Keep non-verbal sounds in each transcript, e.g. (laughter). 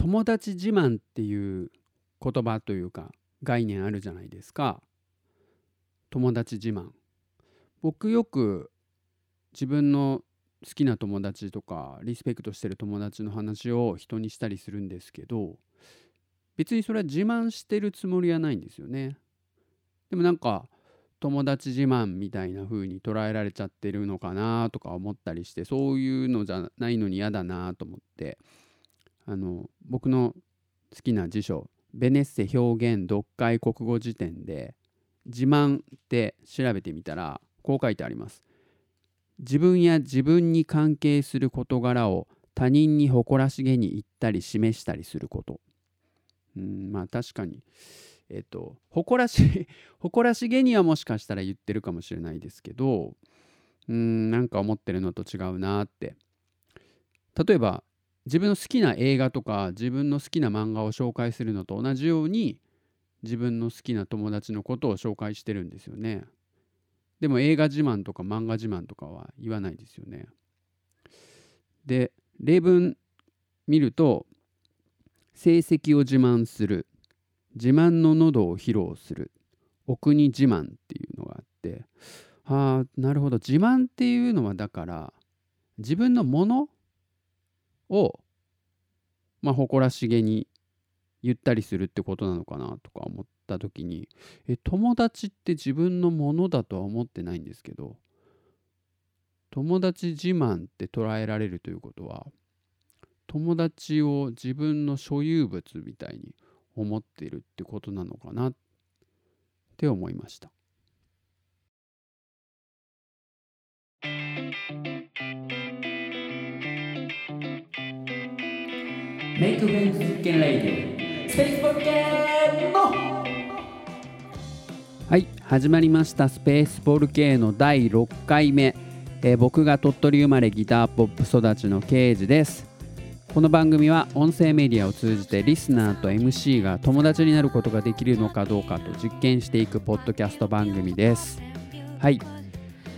友達自慢っていう言葉というか概念あるじゃないですか。友達自慢。僕よく自分の好きな友達とかリスペクトしてる友達の話を人にしたりするんですけど別にそれは自慢してるつもりはないんですよね。でもなんか友達自慢みたいな風に捉えられちゃってるのかなとか思ったりしてそういうのじゃないのに嫌だなと思って。あの僕の好きな辞書ベネッセ表現読解国語辞典で自慢って調べてみたらこう書いてあります。自分や自分に関係する事柄を他人に誇らしげに言ったり示したりすること。うんまあ確かに。えっ、と誇らし (laughs) 誇らしげにはもしかしたら言ってるかもしれないですけどうんなんか思ってるのと違うなって。例えば自分の好きな映画とか自分の好きな漫画を紹介するのと同じように自分の好きな友達のことを紹介してるんですよね。でも映画自慢とか漫画自慢とかは言わないですよね。で例文見ると成績を自慢する自慢の喉を披露するお国自慢っていうのがあってああなるほど自慢っていうのはだから自分のものを、まあ、誇らしげに言ったりするってことなのかなとか思った時にえ友達って自分のものだとは思ってないんですけど友達自慢って捉えられるということは友達を自分の所有物みたいに思っているってことなのかなって思いました。メイクフレンズ実験レイディスペースボルケーノはい始まりました。スペースボルケーノ第6回目、えー、僕が鳥取生まれギターポップ育ちのケイジです。この番組は音声メディアを通じてリスナーと MC が友達になることができるのかどうかと実験していくポッドキャスト番組です。はい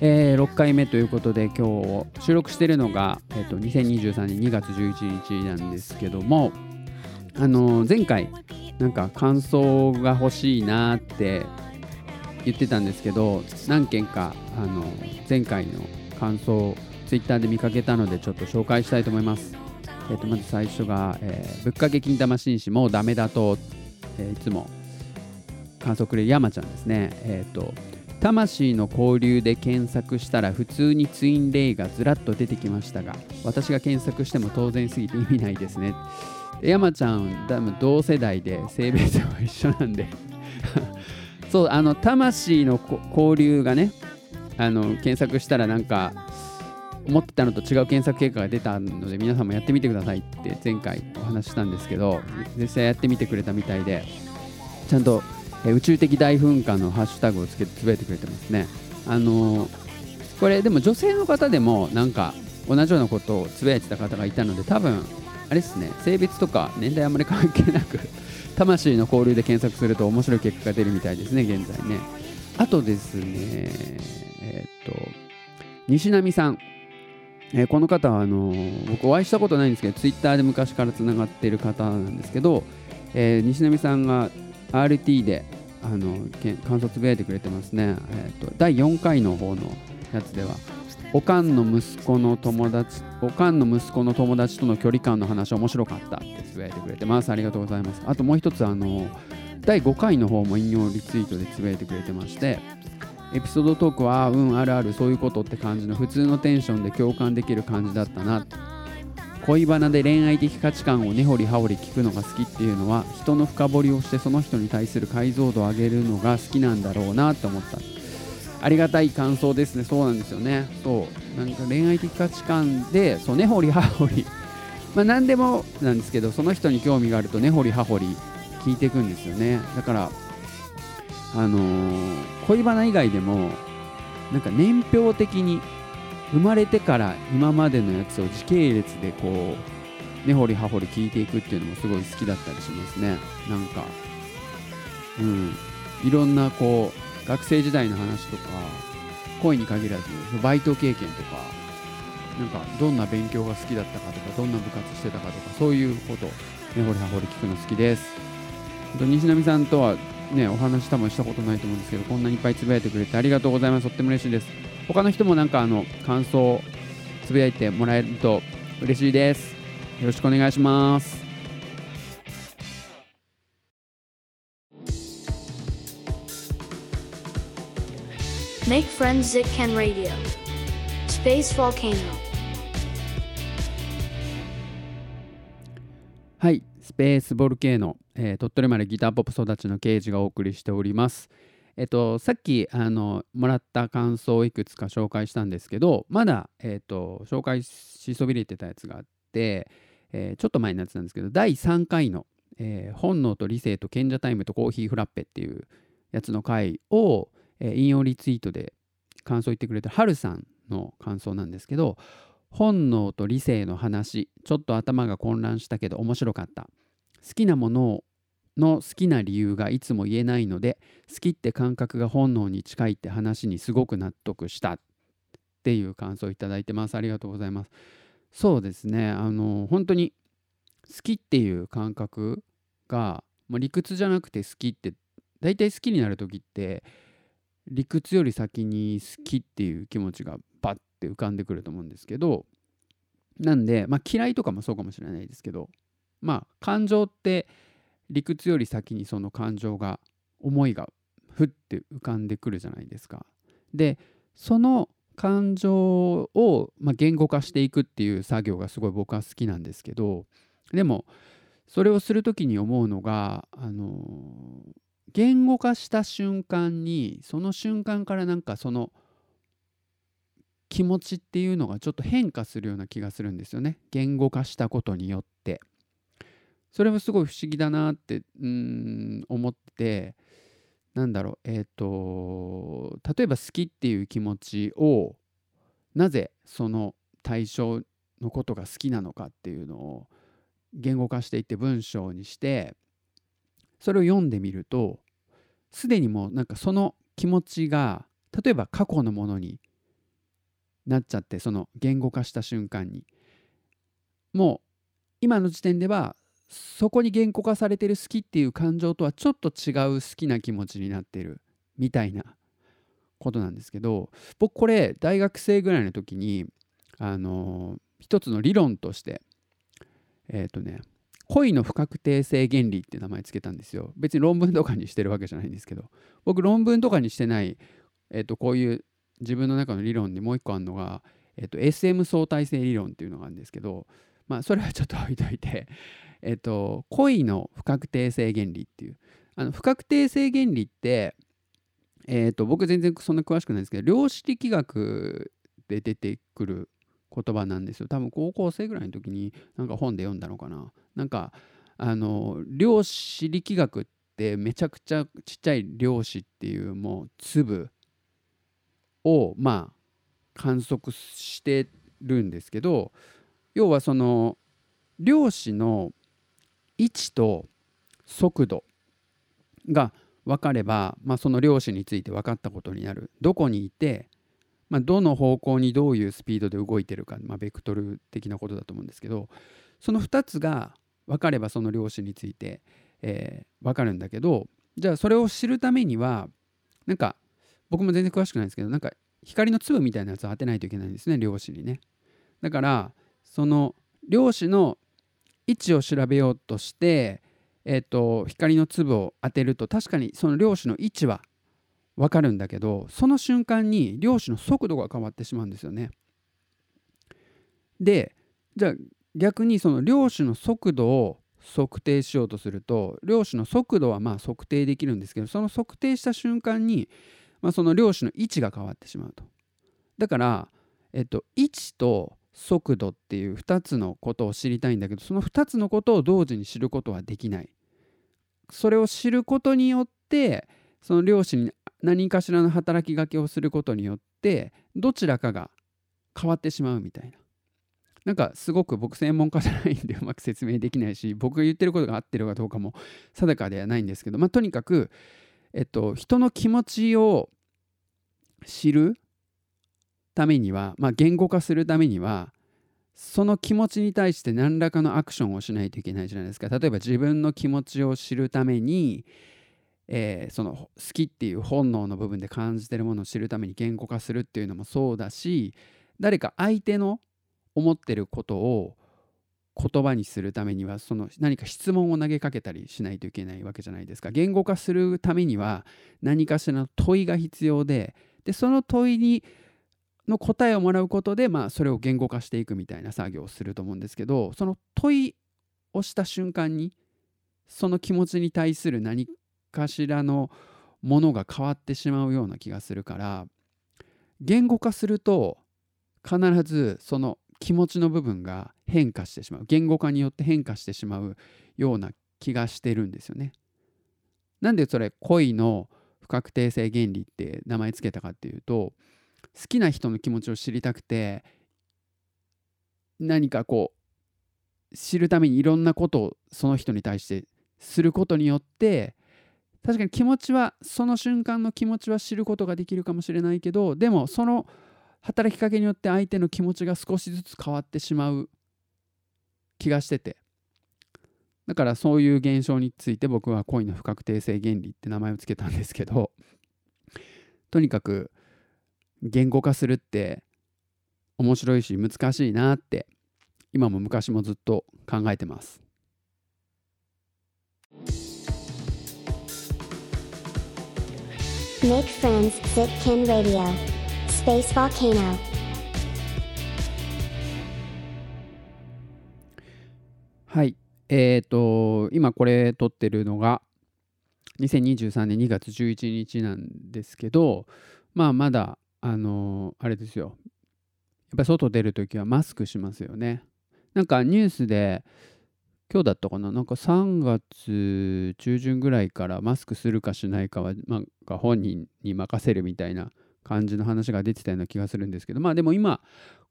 えー、6回目ということで今日収録しているのが、えーと、2023年2月11日なんですけども、あのー、前回なんか感想が欲しいなって言ってたんですけど何件か、あのー、前回の感想をツイッターで見かけたのでちょっと紹介したいと思います。えー、とまず最初が、えー、ぶっかけ金玉紳士もうダメだと、えー、いつも感想くれる山ちゃんですね。えっ、と魂の交流で検索したら普通にツインレイがずらっと出てきましたが私が検索しても当然すぎて意味ないですね。山ちゃん多分同世代で性別は一緒なんで。(laughs) そうあの魂の交流がねあの検索したらなんか思ってたのと違う検索結果が出たので皆さんもやってみてくださいって前回お話ししたんですけど実際やってみてくれたみたいでちゃんと宇宙的大噴火のハッシュタグをつけてつぶやいてくれてますね。あの、これでも女性の方でもなんか同じようなことをつぶやいてた方がいたので多分あれですね性別とか年代あんまり関係なく (laughs) 魂の交流で検索すると面白い結果が出るみたいですね現在ねあとですねえー、っと西波さんえー、この方はあの、僕お会いしたことないんですけどツイッターで昔からつながっている方なんですけど、えー、西波さんが RT であの感想つぶやいてくれてますね、えーと、第4回の方のやつではおかんの息子の友達おかんの息子の友達との距離感の話面白かったってつぶやいてくれてます。ありがとうございます。あともう一つあの第5回の方も引用リツイートでつぶやいてくれてましてエピソードトークはうんあるあるそういうことって感じの普通のテンションで共感できる感じだったな。恋バナで恋愛的価値観を根掘り葉掘り聞くのが好きっていうのは人の深掘りをしてその人に対する解像度を上げるのが好きなんだろうなって思った。ありがたい感想ですね。そうなんですよ。ねそうなんか恋愛的価値観でそう根掘り葉掘りまあ何でもなんですけどその人に興味があると根掘り葉掘り聞いていくんですよね。だからあのー、恋バナ以外でもなんか年表的に生まれてから今までのやつを時系列でこう根掘り葉掘り聞いていくっていうのもすごい好きだったりしますね。なんか。うん。いろんなこう学生時代の話とか恋に限らずバイト経験とかなんかどんな勉強が好きだったかとかどんな部活してたかとかそういうことね、ほりはほり聞くの好きです。西波さんとはねお話多分したことないと思うんですけどこんなにいっぱいつぶやいてくれてありがとうございます。とっても嬉しいです。他の人もなんかあの感想つぶやいてもらえると嬉しいです。よろしくお願いします。Make friends Radio. Space Volcano. はい、スペースボルケーノ、えー鳥取までギターポップ育ちの刑事がお送りしております。えっと、さっきあのもらった感想をいくつか紹介したんですけどまだ、えっと、紹介しそびれてたやつがあって、えーちょっと前のやつなんですけど第3回の、えー本能と理性と賢者タイムとコーヒーフラッペ」っていうやつの回を、えー引用リツイートで感想言ってくれたハルさんの感想なんですけど本能と理性の話ちょっと頭が混乱したけど面白かった好きなものの好きな理由がいつも言えないので好きって感覚が本能に近いって話にすごく納得したっていう感想をいただいてます。ありがとうございます。そうですね。あの本当に好きっていう感覚がもう理屈じゃなくて好きって大体好きになる時って理屈より先に好きっていう気持ちがバッて浮かんでくると思うんですけどなんで、まあ、嫌いとかもそうかもしれないですけどまあ感情って理屈より先にその感情が思いがふって浮かんでくるじゃないですか。でその感情を、まあ、言語化していくっていう作業がすごい僕は好きなんですけどでもそれをする時に思うのがあの言語化した瞬間にその瞬間からなんかその気持ちっていうのがちょっと変化するような気がするんですよね言語化したことによっそれもすごい不思議だなってうん思ってなんだろうえっ、と例えば好きっていう気持ちをなぜその対象のことが好きなのかっていうのを言語化していって文章にしてそれを読んでみるとすでにもうなんかその気持ちが例えば過去のものになっちゃってその言語化した瞬間に。もう今の時点ではそこに言語化されてる好きっていう感情とはちょっと違う好きな気持ちになってるみたいなことなんですけど僕これ大学生ぐらいの時にあの一つの理論としてえっ、とね恋の不確定性原理って名前つけたんですよ。別に論文とかにしてるわけじゃないんですけど僕論文とかにしてない、えー、とこういう自分の中の理論にもう一個あるのが、えー、と SM 相対性理論っていうのがあるんですけどまあそれはちょっと置いといて (laughs) えっと恋の不確定性原理っていう。あの不確定性原理ってえっと僕全然そんな詳しくないんですけど量子力学で出てくる言葉なんですよ。多分高校生ぐらいの時になんか本で読んだのかな。なんかあの量子力学ってめちゃくちゃちっちゃい量子っていうもう粒をまあ観測してるんですけど要はその量子の位置と速度が分かれば、まあ、その量子について分かったことになるどこにいて、まあ、どの方向にどういうスピードで動いてるか、まあ、ベクトル的なことだと思うんですけどその2つが分かればその量子について、えー分かるんだけどじゃあそれを知るためにはなんか僕も全然詳しくないんですけどなんか光の粒みたいなやつを当てないといけないんですね量子にね。だからその量子の位置を調べようとして、えー、と光の粒を当てると確かにその量子の位置は分かるんだけどその瞬間に量子の速度が変わってしまうんですよね。でじゃあ逆にその量子の速度を測定しようとすると量子の速度はまあ測定できるんですけどその測定した瞬間に、まあ、その量子の位置が変わってしまうと。だから、えっと、位置と速度っていう2つのことを知りたいんだけどその2つのことを同時に知ることはできない。それを知ることによってその量子に何かしらの働きかけをすることによってどちらかが変わってしまうみたいな。なんかすごく僕専門家じゃないんでうまく説明できないし僕が言ってることが合ってるかどうかも定かではないんですけど、まあ、とにかく、えっと、人の気持ちを知るためには、まあ、言語化するためにはその気持ちに対して何らかのアクションをしないといけないじゃないですか。例えば自分の気持ちを知るために、えー、その好きっていう本能の部分で感じてるものを知るために言語化するっていうのもそうだし誰か相手の思ってることを言葉にするためにはその何か質問を投げかけたりしないといけないわけじゃないですか。言語化するためには何かしらの問いが必要ででその問いにの答えをもらうことで、まあ、それを言語化していくみたいな作業をすると思うんですけどその問いをした瞬間にその気持ちに対する何かしらのものが変わってしまうような気がするから言語化すると必ずその気持ちの部分が変化してしまう言語化によって変化してしまうような気がしてるんですよね。なんでそれ恋の不確定性原理って名前つけたかっていうと好きな人の気持ちを知りたくて何かこう知るためにいろんなことをその人に対してすることによって確かに気持ちはその瞬間の気持ちは知ることができるかもしれないけどでもその働きかけによって相手の気持ちが少しずつ変わってしまう気がしてて。だからそういう現象について僕は恋の不確定性原理って名前を付けたんですけどとにかく言語化するって面白いし難しいなって今も昔もずっと考えてます。Make friends, Zitkin Radio. Space Volcano. はい。えっ、ー、と、今これ撮ってるのが2023年2月11日なんですけど、まあまだあのあれですよ。やっぱ外出るときはマスクしますよね。なんかニュースで今日だったかな？なんか3月中旬ぐらいからマスクするかしないかは、まあ、本人に任せるみたいな感じの話が出てたような気がするんですけど。まあでも今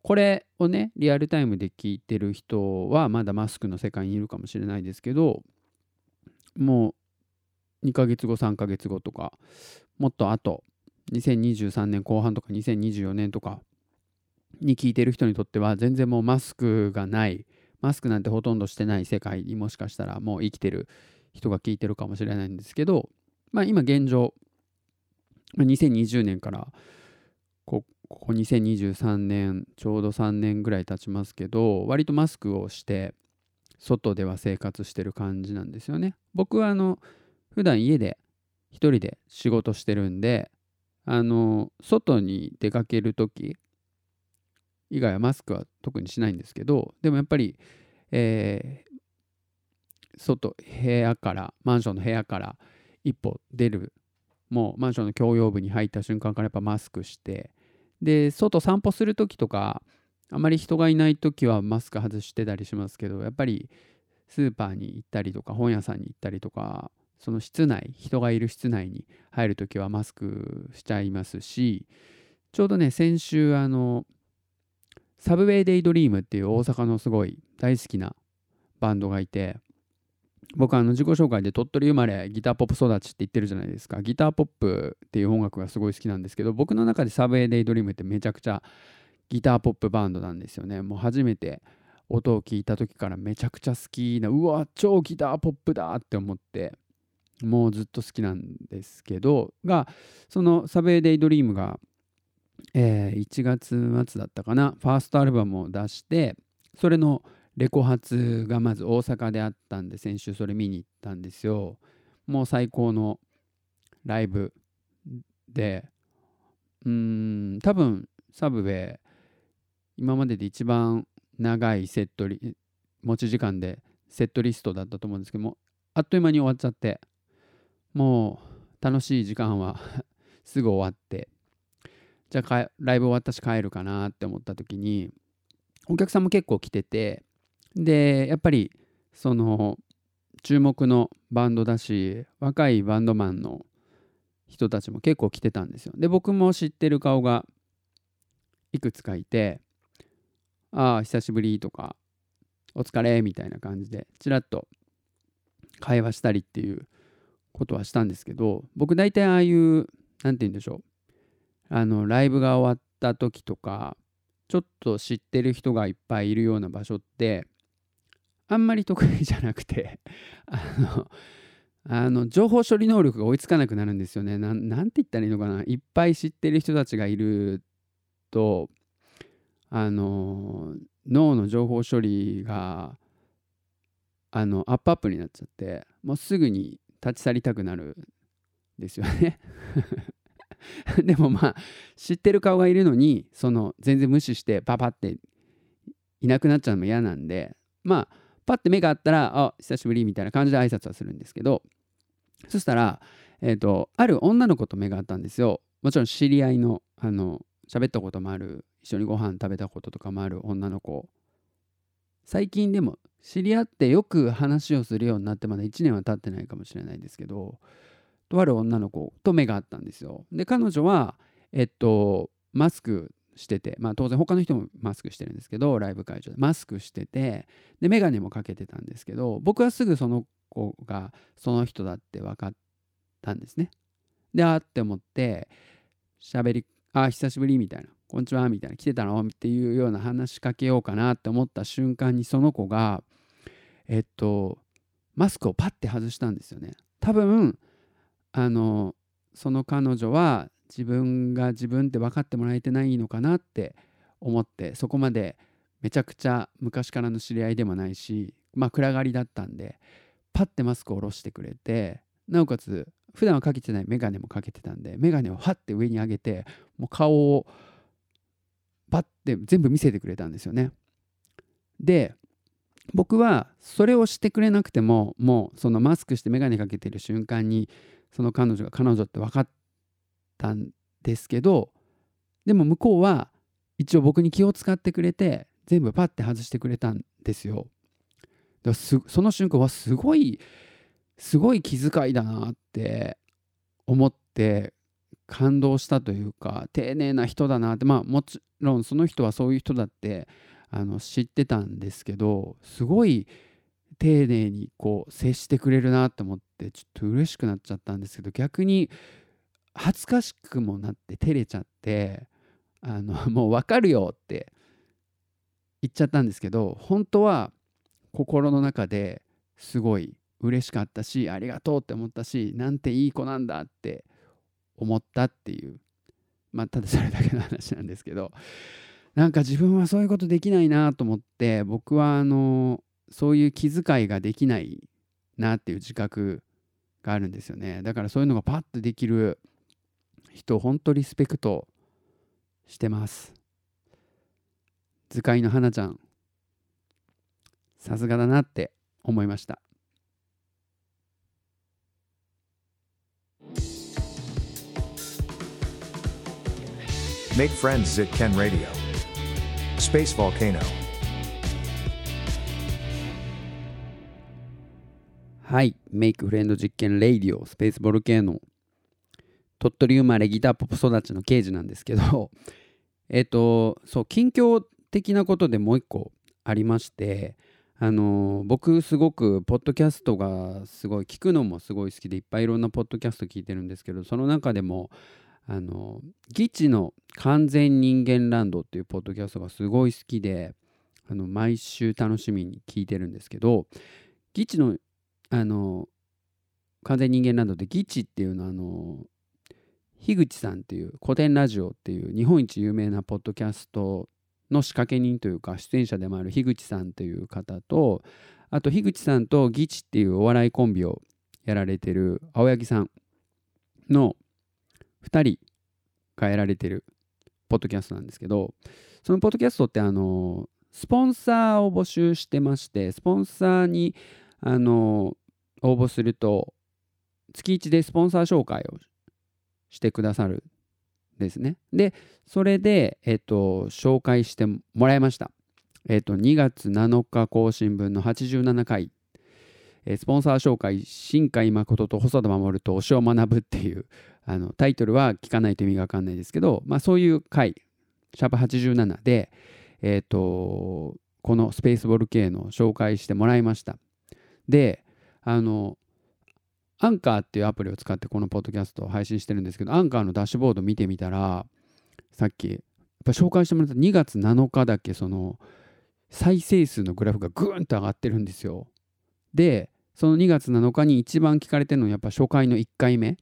これをねリアルタイムで聞いてる人はまだマスクの世界にいるかもしれないですけどもう2ヶ月後3ヶ月後とかもっと後2023年後半とか2024年とかに聞いてる人にとっては全然もうマスクがないマスクなんてほとんどしてない世界にもしかしたらもう生きてる人が聞いてるかもしれないんですけど、まあ、今現状2020年からここ2023年ちょうど3年ぐらい経ちますけど割とマスクをして外では生活してる感じなんですよね。僕はあの普段家で一人で仕事してるんであの外に出かける時以外はマスクは特にしないんですけどでもやっぱり、えー、外部屋からマンションの部屋から一歩出るもうマンションの共用部に入った瞬間からやっぱマスクしてで外散歩する時とかあまり人がいない時はマスク外してたりしますけどやっぱりスーパーに行ったりとか本屋さんに行ったりとかその室内人がいる室内に入るときはマスクしちゃいますしちょうどね先週あのサブウェイ・デイ・ドリームっていう大阪のすごい大好きなバンドがいて僕あの自己紹介で鳥取生まれギターポップ育ちって言ってるじゃないですか。ギターポップっていう音楽がすごい好きなんですけど僕の中でサブウェイ・デイ・ドリームってめちゃくちゃギターポップバンドなんですよね。もう初めて音を聞いた時からめちゃくちゃ好きなうわ超ギターポップだって思ってもうずっと好きなんですけどがその「サブウェイ・デイ・ドリームが」えー、1月末だったかなファーストアルバムを出してそれのレコ発がまず大阪であったんで先週それ見に行ったんですよ。もう最高のライブでうん多分サブウェイ今までで一番長いセットリ持ち時間でセットリストだったと思うんですけどもあっという間に終わっちゃってもう楽しい時間は (laughs) すぐ終わってじゃあライブ終わったし帰るかなって思った時にお客さんも結構来ててでやっぱりその注目のバンドだし若いバンドマンの人たちも結構来てたんですよ。で僕も知ってる顔がいくつかいてああ久しぶりとかお疲れみたいな感じでちらっと会話したりっていうことはしたんですけど僕大体ああいう何て言うんでしょうあのライブが終わった時とかちょっと知ってる人がいっぱいいるような場所ってあんまり得意じゃなくて (laughs) あのあの情報処理能力が追いつかなくなるんですよね。なんなんて言ったらいいのかないっぱい知ってる人たちがいるとあの脳の情報処理があのアップアップになっちゃってもうすぐに立ち去りたくなるですよね。(laughs) でもまあ知ってる顔がいるのにその全然無視してパパっていなくなっちゃうのも嫌なんでまあパッて目があったら、あ、久しぶりみたいな感じで挨拶はするんですけど、そしたら、え、と、ある女の子と目があったんですよ。もちろん知り合いの、あの、喋ったこともある、一緒にご飯食べたこととかもある女の子。最近でも知り合ってよく話をするようになってまだ1年は経ってないかもしれないですけど、とある女の子と目があったんですよ。で、彼女は、えっと、マスクしてて、まあ、当然他の人もマスクしてるんですけどライブ会場でマスクしててで眼鏡もかけてたんですけど僕はすぐその子がその人だって分かったんですね。であって思って喋り「あ久しぶり」みたいな「こんにちは」みたいな「来てたの?」っていうような話しかけようかなって思った瞬間にその子がえっとマスクをパッて外したんですよね。多分あのその彼女は自分が自分って分かってもらえてないのかなって思ってそこまでめちゃくちゃ昔からの知り合いでもないしまあ暗がりだったんでパッてマスクを下ろしてくれてなおかつ普段はかけてない眼鏡もかけてたんで眼鏡をハッて上に上げてもう顔をパッて全部見せてくれたんですよね。で僕はそれをしてくれなくてももうそのマスクして眼鏡かけてる瞬間にその彼女が彼女って分かったんですけどでも向こうは一応僕に気を使ってくれて全部パッて外してくれたんですよ。だその瞬間はすごいすごい気遣いだなって思って感動したというか丁寧な人だなってまあもちろんその人はそういう人だってあの知ってたんですけどすごい丁寧にこう接してくれるなと思ってちょっと嬉しくなっちゃったんですけど逆に恥ずかしくもなって照れちゃってあの (laughs) もう分かるよって言っちゃったんですけど本当は心の中ですごい嬉しかったしありがとうって思ったしなんていい子なんだって思ったっていう。まあただそれだけの話なんですけど。なんか自分はそういうことできないなと思って僕はあのそういう気遣いができないなっていう自覚があるんですよね。だからそういうのがパッとできる人本当リスペクトしてます。図解の花ちゃんさすがだなって思いました。Make friends at Ken Radio. Space Volcano. はい。メイクフレンド実験レイディオスペースボルケーノ鳥取生まれギターポップ育ちの刑事なんですけど (laughs) えっとそう近況的なことでもう一個ありましてあの僕すごくポッドキャストがすごい聞くのもすごい好きでいっぱいいろんなポッドキャスト聞いてるんですけどその中でもあのギチの完全人間ランドっていうポッドキャストがすごい好きであの毎週楽しみに聞いてるんですけどギチのあの完全人間ランドでギチっていうのはあの樋口さんっていう古典ラジオっていう日本一有名なポッドキャストの仕掛け人というか出演者でもある樋口さんという方とあと樋口さんとギチっていうお笑いコンビをやられてる青柳さんの2人がやられてるポッドキャストなんですけどそのポッドキャストってあのスポンサーを募集してましてスポンサーにあの応募すると月1でスポンサー紹介をしてくださるですね。で、それで、えっと、紹介してもらいました。えっと、2月7日更新分の87回、スポンサー紹介、新海誠と細田守と推しを学ぶっていう、あのタイトルは聞かないと意味がわかんないですけど、まあ、そういう回、シャープ87で、えっと、このスペースボルケーノを紹介してもらいました。で、あの、アンカーっていうアプリを使ってこのポッドキャストを配信してるんですけど、アンカーのダッシュボード見てみたら、さっきぱ紹介してもらった2月7日だけその再生数のグラフがぐーんと上がってるんですよ。でその2月7日に一番聞かれてるのはやっぱ初回の1回目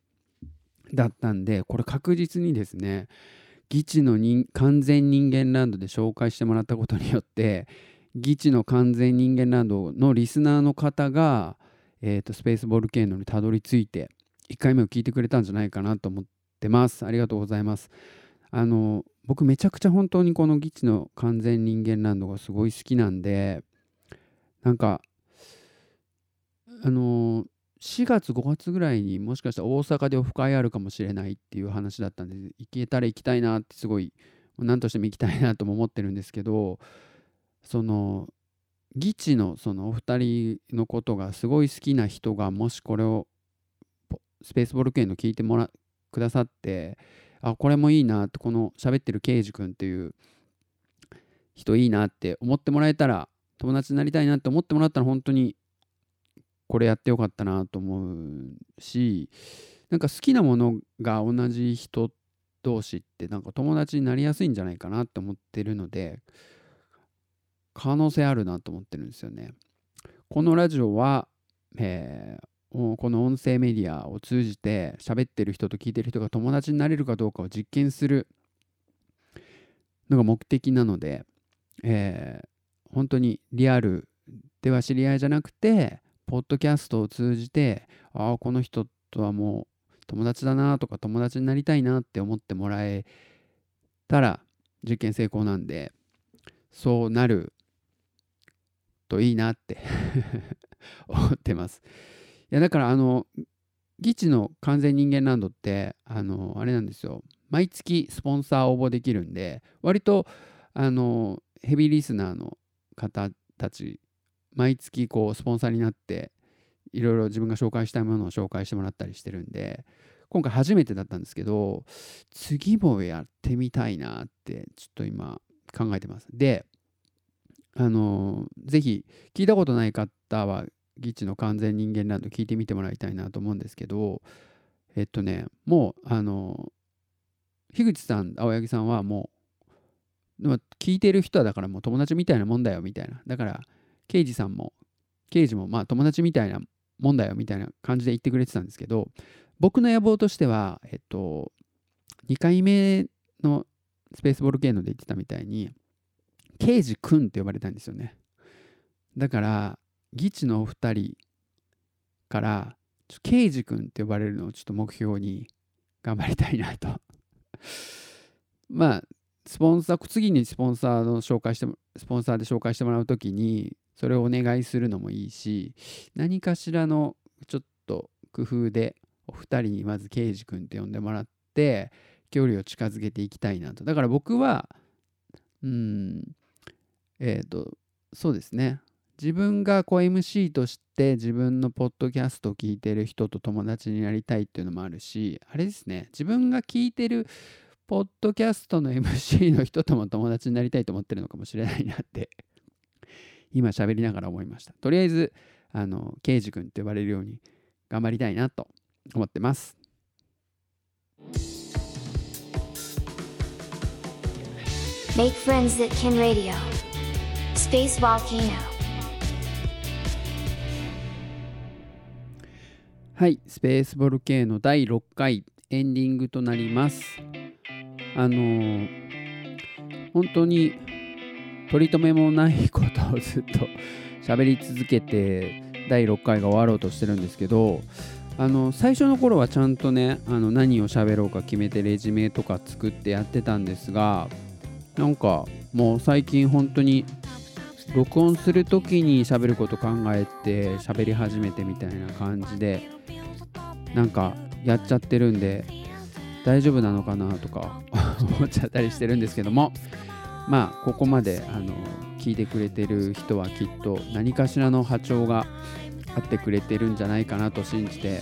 だったんでこれ確実にですねギチの完全人間ランドで紹介してもらったことによってギチの完全人間ランドのリスナーの方が、えーと、スペースボルケーノにたどり着いて1回目を聞いてくれたんじゃないかなと思ってます。ありがとうございます。あの僕めちゃくちゃ本当にこのギチの完全人間ランドがすごい好きなんでなんかあの4月5月ぐらいにもしかしたら大阪でオフ会あるかもしれないっていう話だったんで行けたら行きたいなってすごい何としても行きたいなとも思ってるんですけどその議地のそのお二人のことがすごい好きな人がもしこれをスペースボール系の聞いてもらくださってあこれもいいなってこの喋ってる刑事君っていう人いいなって思ってもらえたら友達になりたいなって思ってもらったら本当にこれやってよかったなと思うしなんか好きなものが同じ人同士ってなんか友達になりやすいんじゃないかなって思ってるので可能性あるなと思ってるんですよね。このラジオは、えー、この音声メディアを通じて喋ってる人と聞いてる人が友達になれるかどうかを実験するのが目的なので、えー、本当にリアルでは知り合いじゃなくてポッドキャストを通じてああこの人とはもう友達だなとか友達になりたいなって思ってもらえたら実験成功なんでそうなるといいなって (laughs) 思ってます。いやだからあのギチの完全人間ランドってあのあれなんですよ毎月スポンサー応募できるんで割とあのヘビーリスナーの方たち毎月こうスポンサーになっていろいろ自分が紹介したいものを紹介してもらったりしてるんで今回初めてだったんですけど次もやってみたいなってちょっと今考えてます。であのぜひ聞いたことない方はギッチの完全人間ランド聞いてみてもらいたいなと思うんですけどえっとねもうあの樋口さん青柳さんはもう聞いてる人はだからもう友達みたいなもんだよみたいなだから刑事さんも刑事もまあ友達みたいなもんだよみたいな感じで言ってくれてたんですけど僕の野望としてはえっと2回目のスペースボール系ので言ってたみたいに刑事くんって呼ばれたんですよね。だから議地のお二人から刑事くんって呼ばれるのをちょっと目標に頑張りたいなと。(laughs) まあスポンサー次にスポンサーの紹介してもスポンサーで紹介してもらう時にそれをお願いするのもいいし何かしらのちょっと工夫でお二人にまず刑事くんって呼んでもらって距離を近づけていきたいなとだから僕はうんえっ、ー、と、そうですね。自分がこう MC として自分のポッドキャストを聞いてる人と友達になりたいっていうのもあるし、あれですね。自分が聞いてるポッドキャストの MC の人とも友達になりたいと思ってるのかもしれないなって今喋りながら思いました。とりあえず、あの、ケイジ君って呼ばれるように頑張りたいなと思ってます。Make friends that can radio. Space Volcano はいスペースボルケーノ第6回エンディングとなりますあのー、本当に取り留めもないことをずっと喋り続けて第6回が終わろうとしてるんですけどあの最初の頃はちゃんとねあの何を喋ろうか決めてレジュメとか作ってやってたんですがなんかもう最近本当に録音する時に喋ること考えて喋り始めてみたいな感じでなんかやっちゃってるんで大丈夫なのかなとか思っちゃったりしてるんですけどもまあここまであの聞いてくれてる人はきっと何かしらの波長があってくれてるんじゃないかなと信じて、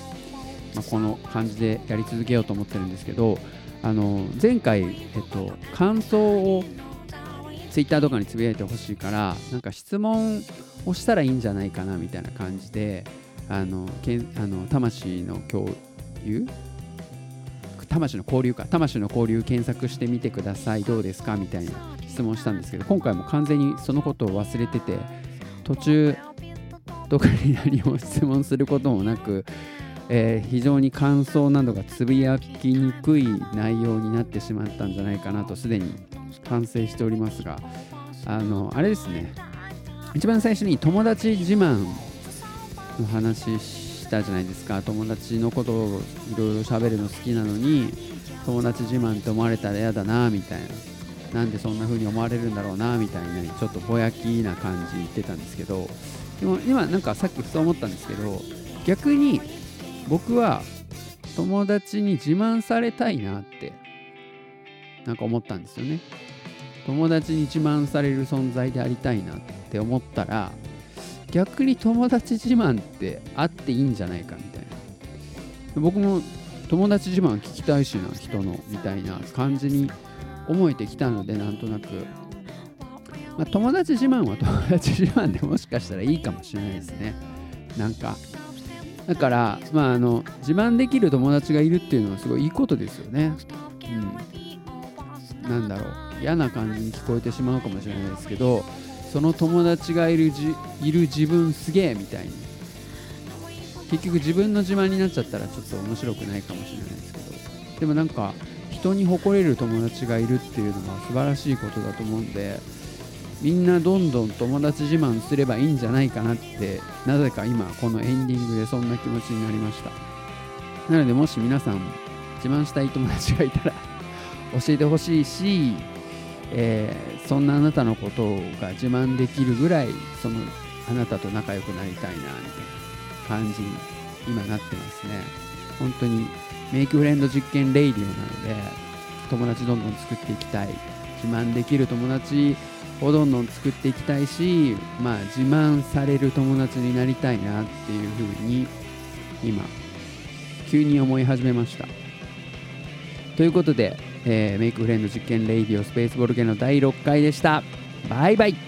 まあ、この感じでやり続けようと思ってるんですけどあの前回、えっと、感想をツイッターとかにつぶやいてほしいからなんか質問をしたらいいんじゃないかなみたいな感じであのけあの魂の共有？魂の交流か。魂の交流検索してみてください。どうですか？みたいな。質問したんですけど今回も完全にそのことを忘れてて途中特に何も質問することもなく、えー非常に感想などがつぶやきにくい内容になってしまったんじゃないかなとすでに反省しておりますがあのあれですね。一番最初に友達自慢の話したじゃないですか。友達のことをいろいろ喋るの好きなのに友達自慢って思われたら嫌だなみたいな。なんでそんな風に思われるんだろうなみたいなちょっとぼやきな感じ言ってたんですけどでも今なんかさっきふと思ったんですけど逆に僕は友達に自慢されたいなってなんか思ったんですよね。友達に自慢される存在でありたいなって思ったら逆に友達自慢ってあっていいんじゃないかみたいな。僕も友達自慢聞きたいしな人のみたいな感じに思えてきたのでなんとなく、まあ、友達自慢は (laughs) 友達自慢でもしかしたらいいかもしれないですね。なんか。だから、まあ、あの自慢できる友達がいるっていうのはすごいいいことですよね。うん。なんだろう。嫌な感じに聞こえてしまうかもしれないですけどその友達がいるじいる自分すげえみたいに。結局自分の自慢になっちゃったらちょっと面白くないかもしれないですけど。でもなんか人に誇れる友達がいるっていうのは素晴らしいことだと思うんでみんなどんどん友達自慢すればいいんじゃないかなってなぜか今このエンディングでそんな気持ちになりました。なのでもし皆さん自慢したい友達がいたら (laughs) 教えてほしいし、えーそんなあなたのことが自慢できるぐらいそのあなたと仲良くなりたいなみたいな感じに今なってますね。本当にメイクフレンド実験レイディオなので友達どんどん作っていきたい。自慢できる友達をどんどん作っていきたいしまあ自慢される友達になりたいなっていうふうに今急に思い始めました。ということで、えーメイクフレンド実験レイディオスペースボルケの第6回でした。バイバイ。